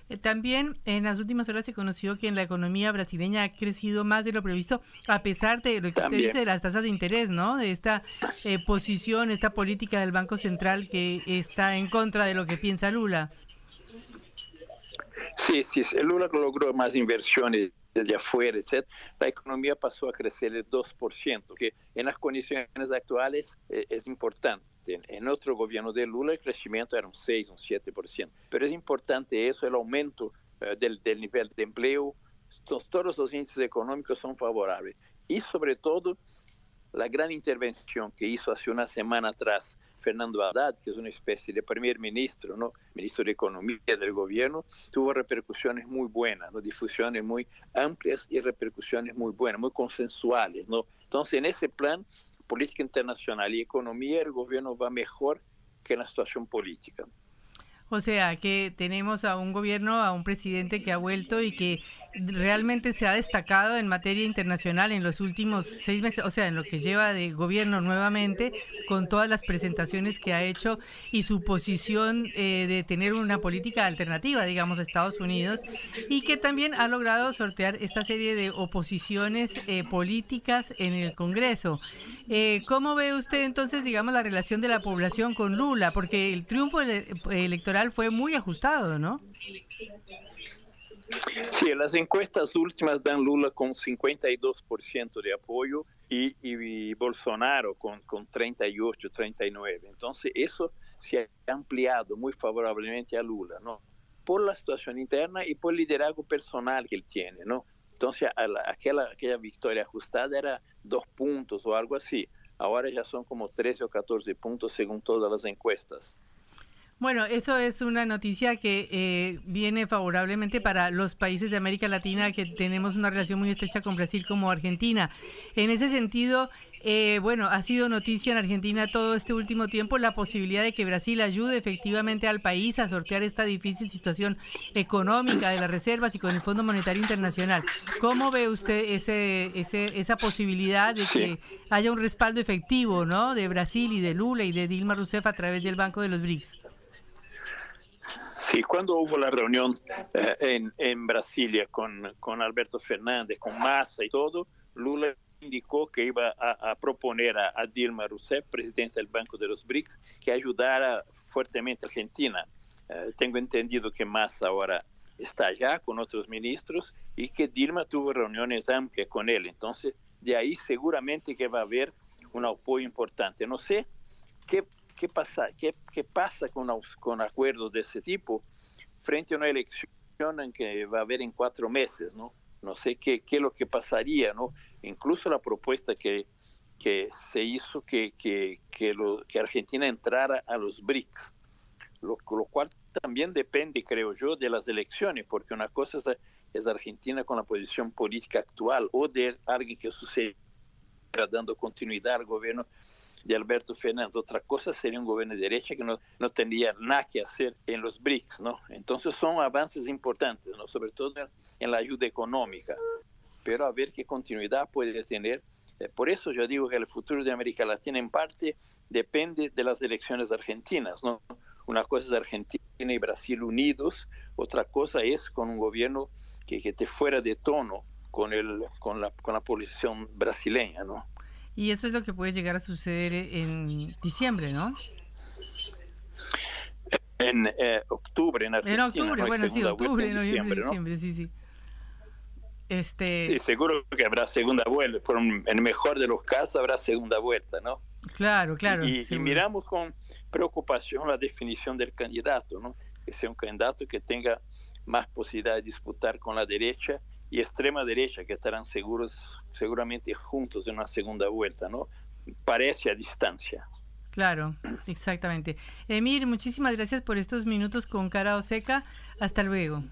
Eh, también en las últimas horas se conoció que en la economía brasileña ha crecido más de lo previsto, a pesar de lo que usted dice de las tasas de interés, ¿no? De esta eh, posición, esta política del Banco Central que está en contra de lo que piensa Lula. Sí, sí, Lula logró más inversiones desde afuera, etc. La economía pasó a crecer el 2%, que en las condiciones actuales eh, es importante. En, otro gobierno de Lula el crecimiento era un 6, un 7%. Pero es importante eso, el aumento eh, del, del, nivel de empleo. todos los índices económicos son favorables. Y sobre todo, la gran intervención que hizo hace una semana atrás Fernando Haddad, que es una especie de primer ministro, ¿no? ministro de Economía del gobierno, tuvo repercusiones muy buenas, ¿no? difusiones muy amplias y repercusiones muy buenas, muy consensuales. ¿no? Entonces, en ese plan, política internacional y economía, el gobierno va mejor que en la situación política. O sea, que tenemos a un gobierno, a un presidente que ha vuelto y que realmente se ha destacado en materia internacional en los últimos seis meses, o sea, en lo que lleva de gobierno nuevamente, con todas las presentaciones que ha hecho y su posición eh, de tener una política alternativa, digamos, a Estados Unidos, y que también ha logrado sortear esta serie de oposiciones eh, políticas en el Congreso. Eh, ¿Cómo ve usted entonces, digamos, la relación de la población con Lula? Porque el triunfo electoral fue muy ajustado, ¿no? Sí, las encuestas últimas dan Lula con 52% de apoyo y, y, Bolsonaro con, con 38, 39. Entonces eso se ha ampliado muy favorablemente a Lula, ¿no? Por la situación interna y por el liderazgo personal que él tiene, ¿no? Entonces aquella, aquella victoria ajustada era dos puntos o algo así. Ahora ya son como 13 o 14 puntos según todas las encuestas. Bueno, eso es una noticia que eh, viene favorablemente para los países de América Latina que tenemos una relación muy estrecha con Brasil como Argentina. En ese sentido, eh, bueno, ha sido noticia en Argentina todo este último tiempo la posibilidad de que Brasil ayude efectivamente al país a sortear esta difícil situación económica de las reservas y con el Fondo Monetario Internacional. ¿Cómo ve usted ese, ese, esa posibilidad de que haya un respaldo efectivo ¿no? de Brasil y de Lula y de Dilma Rousseff a través del Banco de los BRICS? Sí, cuando hubo la reunión eh, en, en, Brasilia con, con, Alberto Fernández, con Massa y todo, Lula indicó que iba a, a proponer a, a, Dilma Rousseff, presidenta del Banco de los BRICS, que ayudara fuertemente a Argentina. Eh, tengo entendido que Massa ahora está allá con otros ministros y que Dilma tuvo reuniones amplias con él. Entonces, de ahí seguramente que va a haber un apoyo importante. No sé qué ¿qué pasa, qué, qué pasa con, con acuerdos de ese tipo frente a una elección en que va a haber en cuatro meses, ¿no? No sé qué, qué es lo que pasaría, ¿no? Incluso la propuesta que, que se hizo que, que, que, lo, que Argentina entrara a los BRICS, lo, lo, cual también depende, creo yo, de las elecciones, porque una cosa es, es Argentina con la posición política actual o de alguien que suceda dando continuidad al gobierno de Alberto Fernández. Otra cosa sería un gobierno de derecha que no, no tendría nada que hacer en los BRICS, ¿no? Entonces son avances importantes, ¿no? Sobre todo en la ayuda económica, pero a ver qué continuidad puede tener. Eh, por eso yo digo que el futuro de América Latina en parte depende de las elecciones argentinas, ¿no? Una cosa es Argentina y Brasil unidos, otra cosa es con un gobierno que, que esté fuera de tono con, el, con, la, con la posición brasileña, ¿no? Y eso es lo que puede llegar a suceder en diciembre, ¿no? En eh, octubre, en Argentina. En octubre, ¿no? bueno, sí, octubre, noviembre, diciembre, sí, sí. Este... Sí, seguro que habrá segunda vuelta. Por un, en el mejor de los casos habrá segunda vuelta, ¿no? Claro, claro. Y, y, miramos con preocupación la definición del candidato, ¿no? Que sea un candidato que tenga más posibilidad de disputar con la derecha y extrema derecha que estarán seguros seguramente juntos en una segunda vuelta, ¿no? Parece a distancia. Claro, exactamente. Emir, muchísimas gracias por estos minutos con cara o seca. Hasta luego.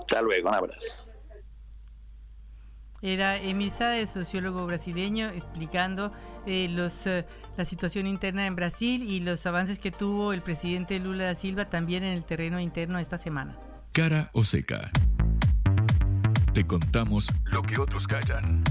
Hasta luego, un abrazo. Era Emir Sade, sociólogo brasileño, explicando eh, los, eh, la situación interna en Brasil y los avances que tuvo el presidente Lula da Silva también en el terreno interno esta semana. Cara o seca. Te contamos lo que otros callan.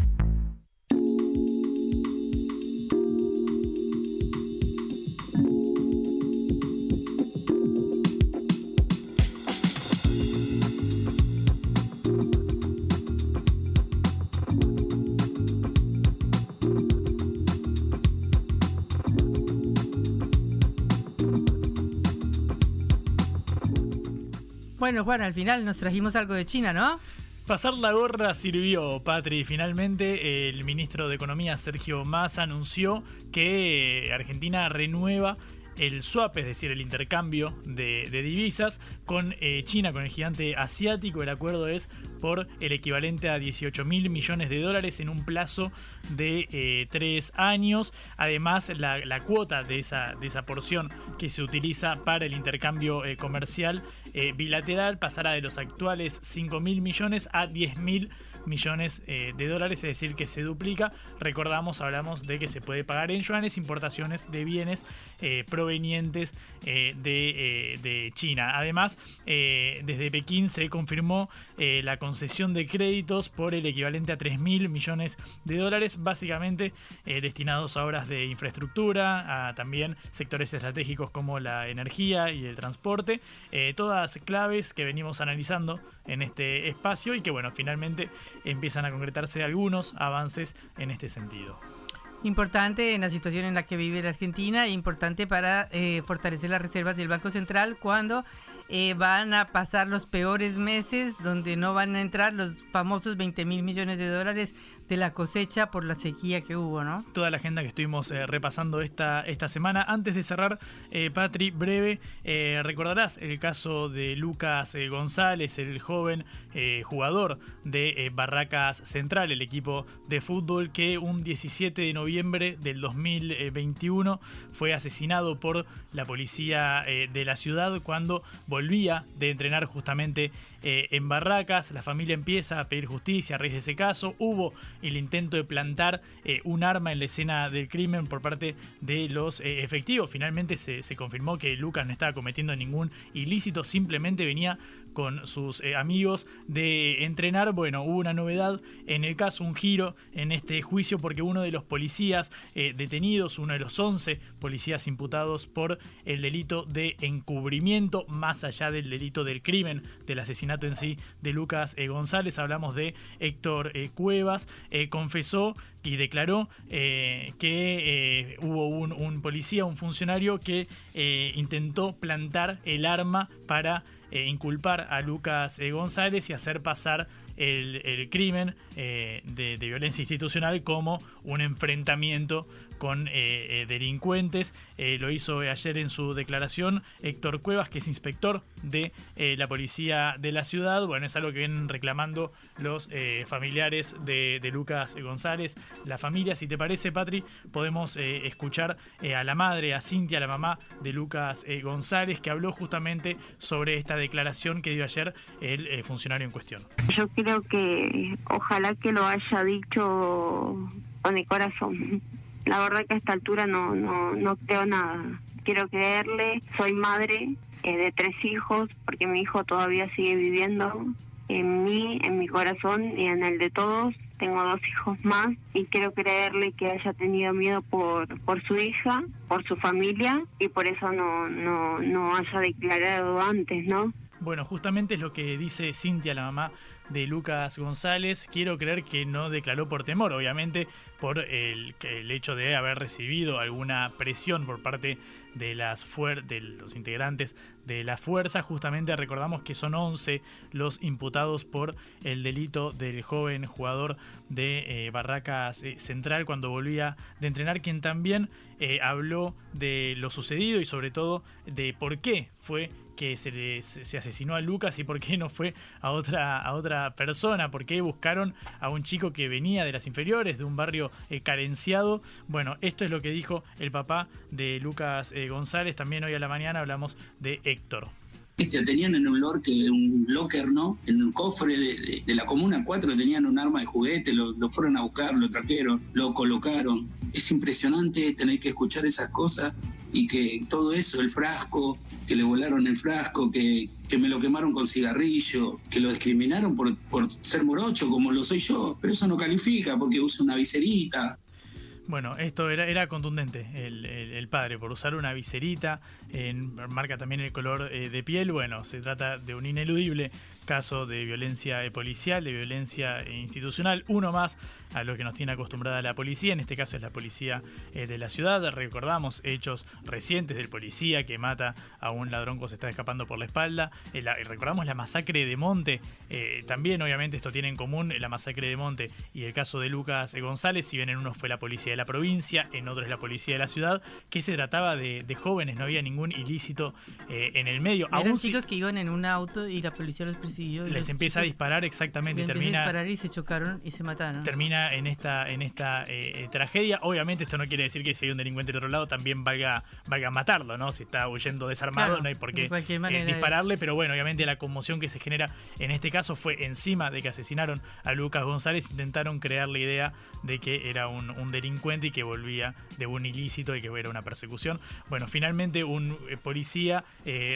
Bueno, Juan, al final nos trajimos algo de China, ¿no? Pasar la gorra sirvió, Patri. Finalmente, el ministro de Economía, Sergio Massa, anunció que Argentina renueva el swap, es decir, el intercambio de, divisas con eh, China, con el gigante asiático. El acuerdo es por el equivalente a 18 mil millones de dólares en un plazo de eh, tres años. Además, la, cuota de esa, de esa porción que se utiliza para el intercambio eh, comercial eh, bilateral pasará de los actuales 5 mil millones a 10 mil millones eh, de dólares, es decir, que se duplica. Recordamos, hablamos de que se puede pagar en yuanes importaciones de bienes eh, provenientes de, China. Además, desde Pekín se confirmó la concesión de créditos por el equivalente a 3 mil millones de dólares, básicamente destinados a obras de infraestructura, a también sectores estratégicos como la energía y el transporte. Claves que venimos analizando en este espacio y que bueno, finalmente empiezan a concretarse algunos avances en este sentido. Importante en la situación en la que vive la Argentina, importante para eh, fortalecer las reservas del Banco Central cuando eh, van a pasar los peores meses donde no van a entrar los famosos 20 mil millones de dólares de la cosecha por la sequía que hubo, ¿no? Toda la agenda que estuvimos eh, repasando esta, esta semana. Antes de cerrar, eh, Patri, breve, eh, recordarás el caso de Lucas González, el joven jugador de Barracas Central, el equipo de fútbol que un 17 de noviembre del 2021 fue asesinado por la policía de la ciudad cuando volvía de entrenar justamente en Barracas. La familia empieza a pedir justicia a raíz de ese caso. Hubo el intento de plantar eh, un arma en la escena del crimen por parte de los eh, efectivos. Finalmente se, se confirmó que Lucas no estaba cometiendo ningún ilícito, simplemente venía con sus eh, amigos de entrenar. Bueno, hubo una novedad en el caso, un giro en este juicio porque uno de los policías eh, detenidos, uno de los 11 policías imputados por el delito de encubrimiento, más allá del delito del crimen, del asesinato en sí de Lucas eh, González, hablamos de Héctor Cuevas, confesó y declaró que hubo un, un, policía, un funcionario que intentó plantar el arma para eh, inculpar a Lucas eh, González y hacer pasar el, crimen eh, de, violencia institucional como un enfrentamiento con eh, eh, delincuentes. lo hizo ayer en su declaración Héctor Cuevas, que es inspector de la policía de la ciudad. Bueno, es algo que vienen reclamando los familiares de, Lucas González, la familia. Si te parece, Patri, podemos escuchar a la madre, a Cintia, la mamá de Lucas González, que habló justamente sobre esta declaración que dio ayer el funcionario en cuestión creo que ojalá que lo haya dicho con el corazón. La verdad que a esta altura no, no, no creo nada. Quiero creerle, soy madre eh, de tres hijos, porque mi hijo todavía sigue viviendo en mí, en mi corazón y en el de todos. Tengo dos hijos más y quiero creerle que haya tenido miedo por, por su hija, por su familia y por eso no, no, no haya declarado antes, ¿no? Bueno, justamente es lo que dice Cintia, la mamá de Lucas González. Quiero creer que no declaró por temor, obviamente, por el, el hecho de haber recibido alguna presión por parte de, las de los integrantes de la fuerza. Justamente recordamos que son 11 los imputados por el delito del joven jugador de eh, Barracas eh, Central cuando volvía de entrenar, quien también eh, habló de lo sucedido y sobre todo de por qué fue que se, se asesinó a Lucas y por qué no fue a otra, a otra persona, por qué buscaron a un chico que venía de las inferiores, de un barrio carenciado. Bueno, esto es lo que dijo el papá de Lucas González. También hoy a la mañana hablamos de Héctor. Este, tenían en un locker, un locker, ¿no? En un cofre de, la Comuna 4 tenían un arma de juguete, lo, fueron a buscar, lo trajeron, lo colocaron. Es impresionante tener que escuchar esas cosas y que todo eso, el frasco, que le volaron el frasco, que, que me lo quemaron con cigarrillo, que lo discriminaron por, por ser morocho como lo soy yo, pero eso no califica porque uso una viserita, bueno, esto era, era contundente, el, padre, por usar una viserita, en, marca también el color eh, de piel. Bueno, se trata de un ineludible caso de violencia policial, de violencia institucional, uno más a lo que nos tiene acostumbrada la policía, en este caso es la policía eh, de la ciudad. Recordamos hechos recientes del policía que mata a un ladrón que se está escapando por la espalda. Eh, recordamos la masacre de Monte, eh, también obviamente esto tiene en común la masacre de Monte y el caso de Lucas González, si bien en uno fue la policía de la provincia, en otro es la policía de la ciudad, que se trataba de, jóvenes, no había ningún ilícito en el medio. Eran Aún chicos que iban en un auto y la policía los les empieza a disparar exactamente. Termina, a disparar y se chocaron y se mataron. Termina en esta, en esta eh, tragedia. Obviamente esto no quiere decir que si hay un delincuente del otro lado también valga, valga matarlo, ¿no? Si está huyendo desarmado no hay por qué eh, dispararle, pero bueno, obviamente la conmoción que se genera en este caso fue encima de que asesinaron a Lucas González, intentaron crear la idea de que era un, delincuente y que volvía de un ilícito y que era una persecución. Bueno, finalmente un eh, policía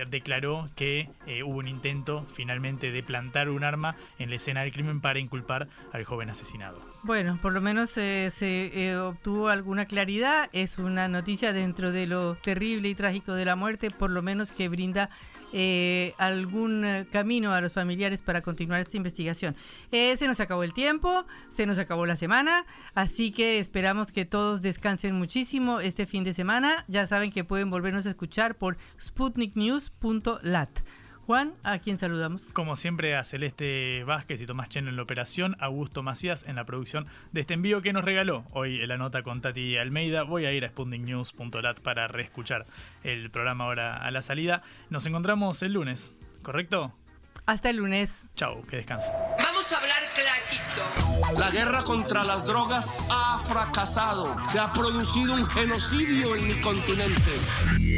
declaró que hubo un intento finalmente de plantar un arma en la escena del crimen para inculpar al joven asesinado. Bueno, por lo menos eh, se eh, obtuvo alguna claridad. Es una noticia dentro de lo terrible y trágico de la muerte, por lo menos que brinda eh, algún camino a los familiares para continuar esta investigación. se nos acabó el tiempo, se nos acabó la semana, así que esperamos que todos descansen muchísimo este fin de semana. Ya saben que pueden volvernos a escuchar por sputniknews.lat. Juan, ¿a quién saludamos? Como siempre, a Celeste Vázquez y Tomás Cheno en la operación, Augusto Macías en la producción de este envío que nos regaló hoy en la nota con Tati Almeida. Voy a ir a sputniknews.lat para reescuchar el programa ahora a la salida. Nos encontramos el lunes, ¿correcto? Hasta el lunes. Chau, que descansen. Vamos a hablar clarito. La guerra contra las drogas ha fracasado. Se ha producido un genocidio en mi continente.